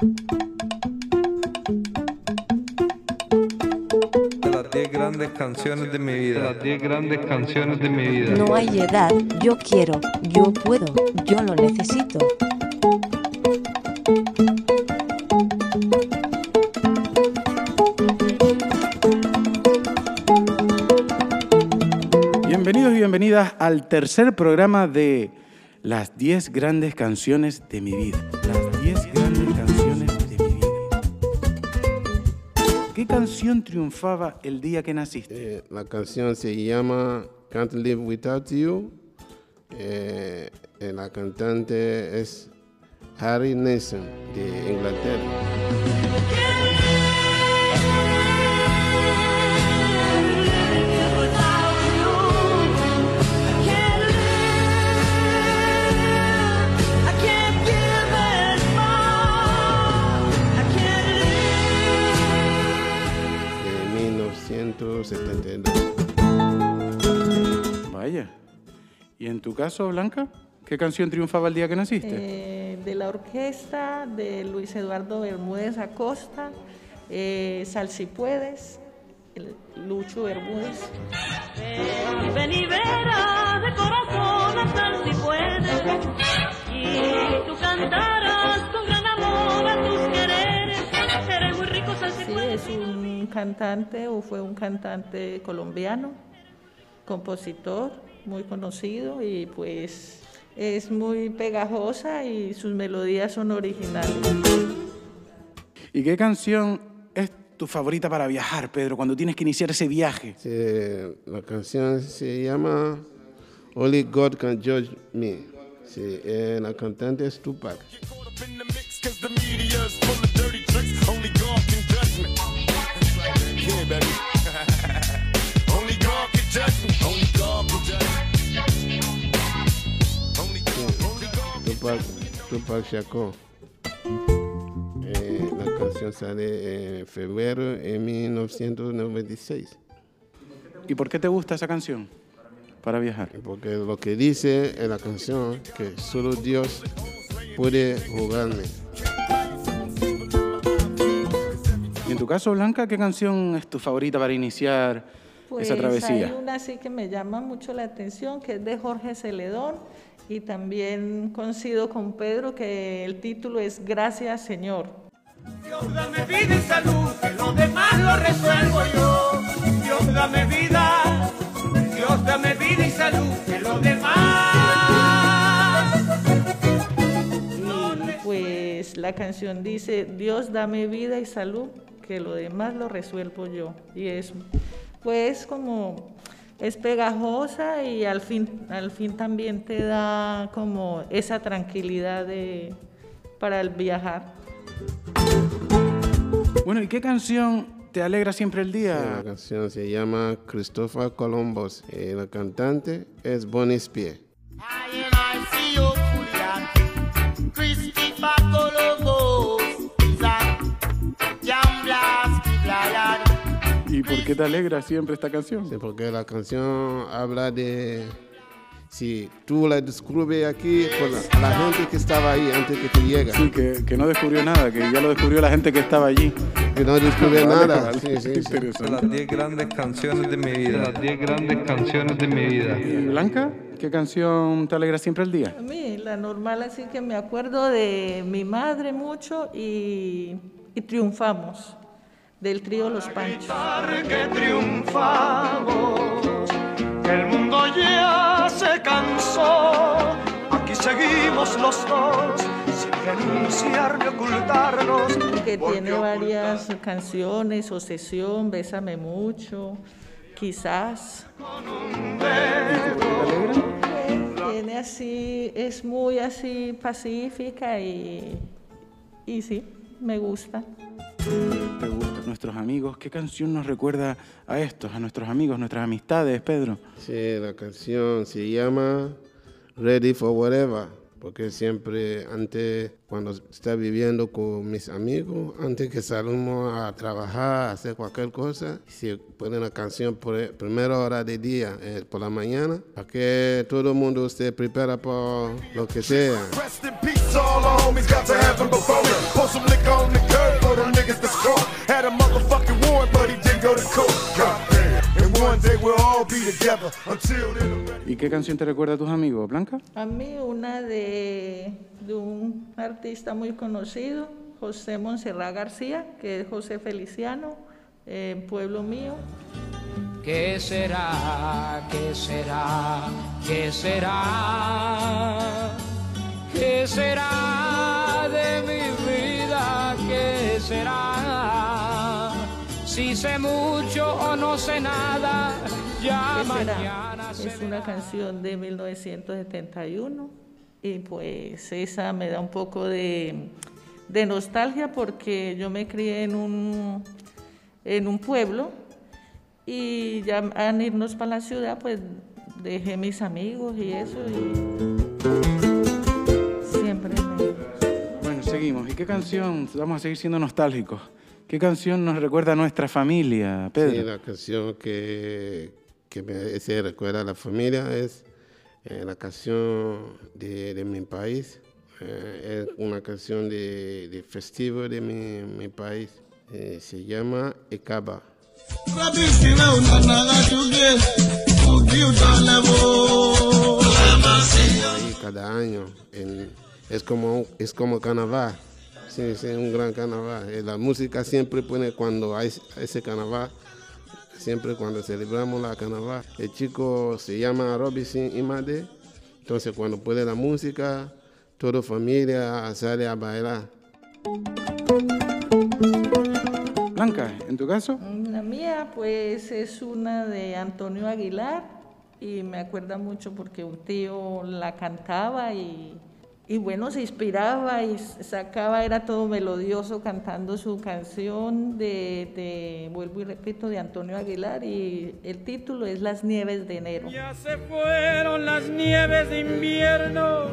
Las 10 grandes canciones de mi vida. Las 10 grandes canciones de mi vida. No hay edad, yo quiero, yo puedo, yo lo necesito. Bienvenidos y bienvenidas al tercer programa de Las 10 grandes canciones de mi vida. Las 10 grandes ¿Qué canción triunfaba el día que naciste? Eh, la canción se llama Can't Live Without You. Eh, eh, la cantante es Harry Nilsson de Inglaterra. Tu caso, Blanca? ¿Qué canción triunfaba el día que naciste? Eh, de la orquesta de Luis Eduardo Bermúdez Acosta, eh, Sal si puedes, el Lucho Bermúdez. Ven y verás de corazón hasta si puedes. Y tú cantarás con gran amor a tus quereres. Eres muy rico, sal si Sí, puedes. es un cantante o fue un cantante colombiano, compositor muy conocido y pues es muy pegajosa y sus melodías son originales. ¿Y qué canción es tu favorita para viajar, Pedro, cuando tienes que iniciar ese viaje? Sí, la canción se llama Only God Can Judge Me. Sí, eh, la cantante es Tupac. Tupac, Tupac Shakur. Eh, la canción sale en febrero de 1996. ¿Y por qué te gusta esa canción para viajar? Porque lo que dice en la canción que solo Dios puede jugarme. Y en tu caso, Blanca, ¿qué canción es tu favorita para iniciar Pues esa travesía? hay una así que me llama mucho la atención, que es de Jorge Celedón, y también coincido con Pedro que el título es Gracias Señor. Dios dame vida y salud, que lo demás lo resuelvo yo. Dios dame vida, Dios dame vida y salud, que lo demás. Y pues la canción dice, Dios dame vida y salud, que lo demás lo resuelvo yo. Y es pues como es pegajosa y al fin, al fin también te da como esa tranquilidad de, para el viajar. Bueno, ¿y qué canción te alegra siempre el La día? canción se llama Christopher Columbus. Eh, la cantante es Bonnie Spear. Qué te alegra siempre esta canción? Sí, porque la canción habla de si tú la descubres aquí por la, la gente que estaba ahí antes que tú llegas. Sí, que, que no descubrió nada, que ya lo descubrió la gente que estaba allí. Que no descubre Vale, nada. vale, Sí, sí, sí. Las 10 grandes canciones de mi vida. Las 10 grandes canciones de mi vida. ¿Y Blanca, ¿qué canción te alegra siempre el día? A mí, la normal, así que me acuerdo de mi madre mucho y, y triunfamos, del trío Los Panchos. que triunfamos, que el mundo ya se cansó. Aquí seguimos los dos, sin renunciar ni ocultarnos. que tiene varias canciones, Obsesión, Bésame Mucho, quizás. Eh, Tiene así, es muy así pacífica y, y sí, me gusta. ¿Te gustan nuestros amigos? ¿Qué canción nos recuerda a estos, a nuestros amigos, nuestras amistades, Pedro? Sí, la canción se llama Ready for Whatever, porque siempre antes, cuando está viviendo con mis amigos, antes que salimos a trabajar, a hacer cualquier cosa, se pone una canción por primera hora del día, eh, por la mañana, para que todo el mundo se prepara por lo que sea. Rest in peace, That's all the homies got to happen before me. Pour some liquor on the curb for them niggas that's caught. Had a motherfucking warrant, but he didn't go to court. Goddamn. And one day we'll all be together. Until then. ¿Y qué canción te recuerda a tus amigos, Blanca? A mí una de, de un artista muy conocido, José Monserrat García, que es José Feliciano, eh, Pueblo Mío. ¿Qué será? ¿Qué será? ¿Qué será? ¿Qué será será? Si sé mucho o no sé nada, ya ¿Qué será? mañana se Es una canción de 1971 y pues esa me da un poco de, de nostalgia porque yo me crié en un, en un pueblo y ya al irnos para la ciudad pues dejé mis amigos y eso y seguimos. ¿Y qué canción? Vamos a seguir siendo nostálgicos. ¿Qué canción nos recuerda a nuestra familia, Sí, Pedro? la canción que, que me se recuerda a la familia es eh, la canción de, de mi país. Eh, es una canción de, de festivo de mi, mi país. Eh, se llama Ekaba. Cada año en- es como es como carnaval. Sí, sí, un gran carnaval. Eh, La música siempre pone cuando hay ese carnaval, siempre cuando celebramos la carnaval. El chico se llama Robinson Imade, entonces cuando pone la música, toda familia sale a bailar. Blanca, ¿en tu caso? La mía, pues, es una de Antonio Aguilar y me acuerda mucho porque un tío la cantaba y, y bueno, se inspiraba y sacaba, era todo melodioso cantando su canción de, de, vuelvo y repito, de Antonio Aguilar y el título es Las Nieves de Enero. Ya se fueron las nieves de invierno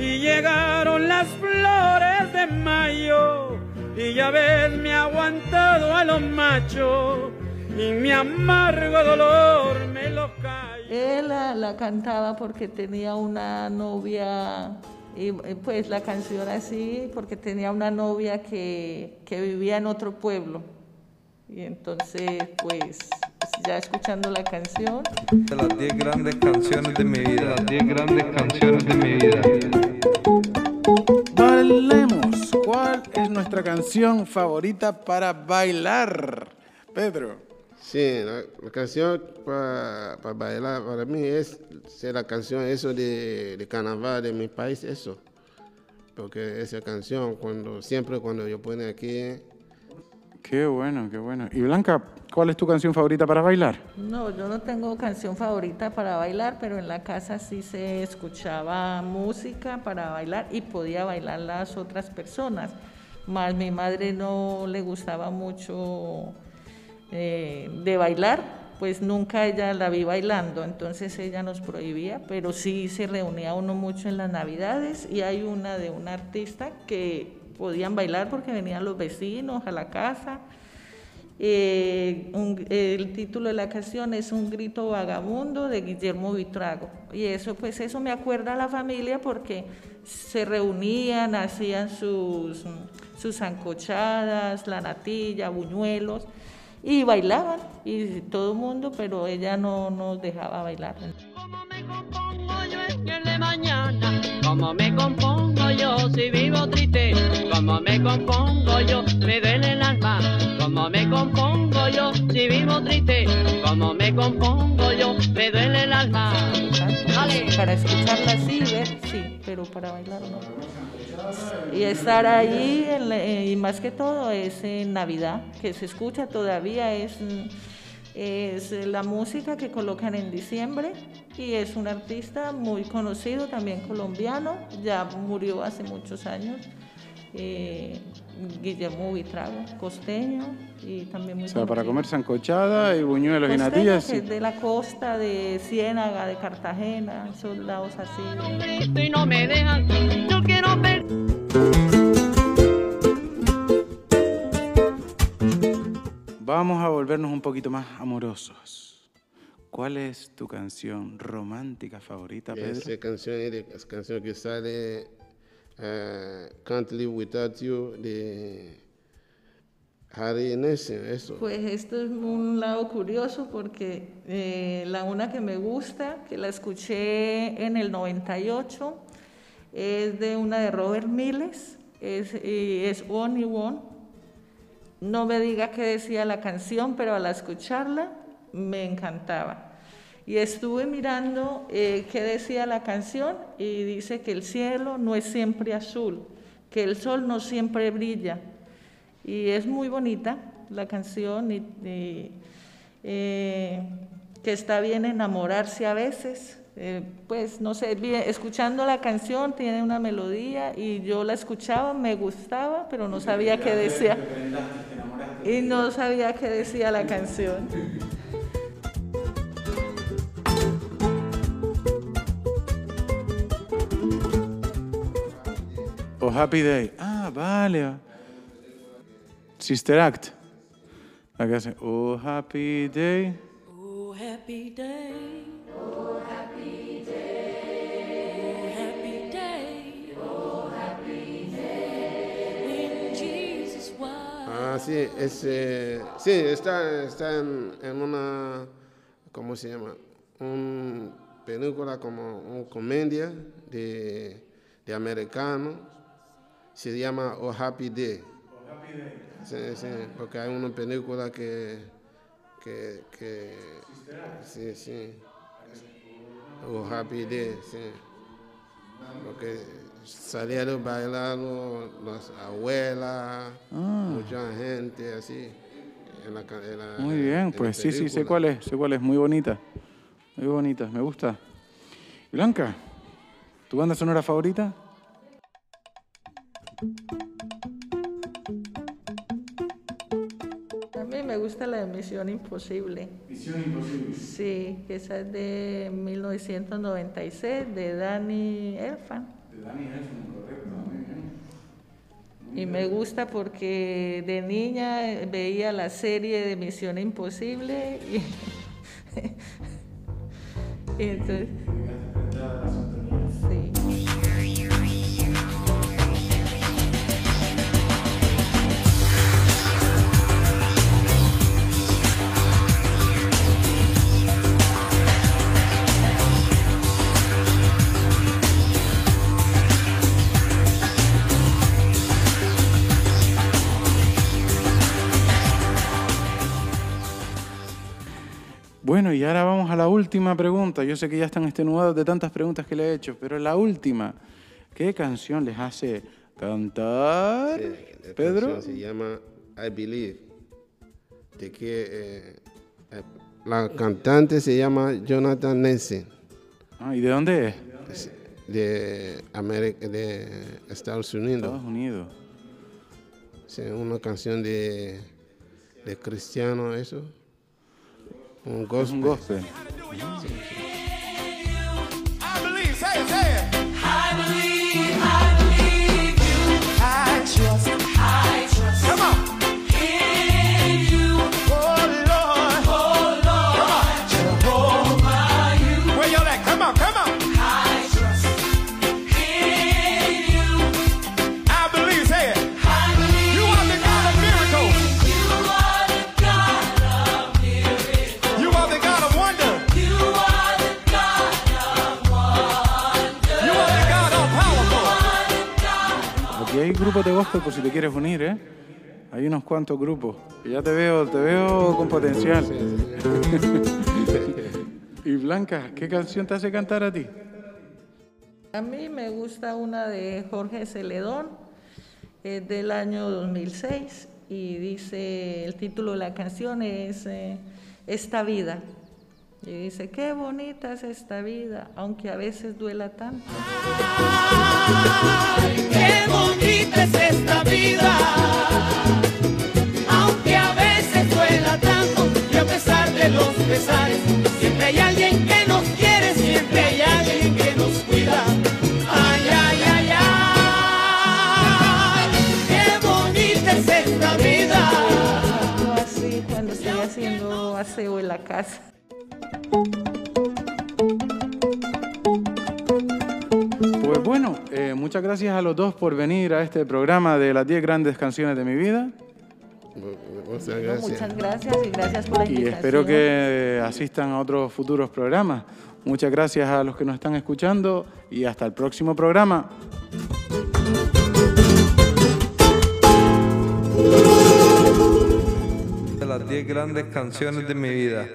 y llegaron las flores de mayo. Y ya ves, me ha aguantado a los machos y mi amargo dolor me lo callo. Él la, la cantaba porque tenía una novia, y pues la canción así, porque tenía una novia que, que vivía en otro pueblo. Y entonces, pues, ya escuchando la canción, De las 10 grandes canciones de mi vida. Las 10 grandes canciones de mi vida. Bailemos. ¿Cuál es nuestra canción favorita para bailar? Pedro. Sí, la, la canción para bailar para mí es, es la canción eso de, de carnaval de mi país, eso. Porque esa canción, cuando siempre cuando yo pone aquí, Qué bueno, qué bueno. Y Blanca, ¿cuál es tu canción favorita para bailar? no, yo no tengo canción favorita para bailar, pero en la casa sí se escuchaba música para bailar y podía bailar las otras personas. Más mi madre no le gustaba mucho eh, de bailar, pues nunca ella la vi bailando, entonces ella nos prohibía, pero sí se reunía uno mucho en las navidades y hay una de un artista que podían bailar porque venían los vecinos a la casa. Eh, el título de la canción es Un grito vagabundo de Guillermo Vitrago. Y eso, pues eso me acuerda a la familia porque se reunían, hacían sus, sus zancochadas, la natilla, buñuelos, y bailaban, y todo el mundo, pero ella no nos dejaba bailar. Como me compongo yo en el de mañana, como me compongo yo si vivo triste, como me compongo yo, me duele el alma, como me compongo yo si vivo triste, como me compongo yo, me duele el alma. Para escucharla así, sí, pero para bailar no. Y estar ahí, eh, y más que todo, es en Navidad, que se escucha todavía, es, es la música que colocan en diciembre y es un artista muy conocido, también colombiano, ya murió hace muchos años, eh, Guillermo Vitrago, costeño y también muy O sea, para comer sancochada y buñuelos y natillas. que sí. es de la costa, de Ciénaga, de Cartagena, esos lados así. Grito y no me dejan, yo quiero ver. Vamos a volvernos un poquito más amorosos. ¿Cuál es tu canción romántica favorita, Pedro? esa canción es es canción que sale eh, Can't Live Without You de Harry. Pues esto es un lado curioso porque eh, la una que me gusta, que la escuché en el 98, es de una de Robert Miles, es, y es One y One. No me diga qué decía la canción, pero al escucharla me encantaba. Y estuve mirando eh, qué decía la canción y dice que el cielo no es siempre azul, que el sol no siempre brilla. Y es muy bonita la canción y, y, eh, que está bien enamorarse a veces. Eh, pues no sé, bien, escuchando la canción tiene una melodía y yo la escuchaba, me gustaba, pero no sabía qué decía. Y no sabía qué decía la canción. Happy Day. Ah, vale. Sister Act. La que hace Oh Happy Day. Oh, happy day. Oh, happy day. Oh, happy day. Oh, happy day. When Jesus was. Ah, sí, es, eh, sí, está, está en, en una, ¿cómo se llama? Un película como una comedia de, de americano, se llama Oh Happy Day. Sí, sí, porque hay una película que, que, que sí, sí, Oh Happy Day, sí, porque salieron bailando las abuelas, mucha gente así. En la, en la- Muy en bien, la pues sí, sí, sé cuál es, sé cuál es, muy bonita. Muy bonita, me gusta. Blanca, ¿tu banda sonora favorita? A mí me gusta la de Misión Imposible. Misión Imposible. Sí, que esa es de 1996, de Danny Elfman. De Dani Elfman, correcto, muy bien. Y me gusta porque de niña eh, veía la serie de Misión Imposible y, y entonces... la última pregunta. Yo sé que ya están extenuados de tantas preguntas que le he hecho, pero la última, ¿qué canción les hace cantar? Sí, la Pedro. canción se llama I Believe. De que eh, eh, la cantante se llama Jonathan Nelson, Ah, ¿Y de dónde es? de, América, de Estados Unidos. Estados Unidos. Sí, una canción de, de cristiano, eso. Un gospel. un gospel. I believe, say it, say it. I believe, Hay grupos de gospel por si te quieres unir, ¿eh? Hay unos cuantos grupos. Ya te veo, te veo con potencial. y Blanca, ¿qué canción te hace cantar a ti? A mí me gusta una de Jorge Celedón, es del año 2006 y dice, el título de la canción es eh, Esta vida. Y dice, qué bonita es esta vida, aunque a veces duela tanto. Qué pesares, siempre hay alguien que nos quiere, siempre hay alguien que nos cuida. Ay, ay, ay, ay, qué bonita es esta vida. Así cuando estoy haciendo aseo en la casa. Pues bueno, Eh, muchas gracias a los dos por venir a este programa de las 10 grandes canciones de mi vida. Muchas gracias. muchas gracias y gracias por la Y invitación. espero que asistan a otros futuros programas. Muchas gracias a los que nos están escuchando y hasta el próximo programa. De las 10 grandes canciones de mi vida.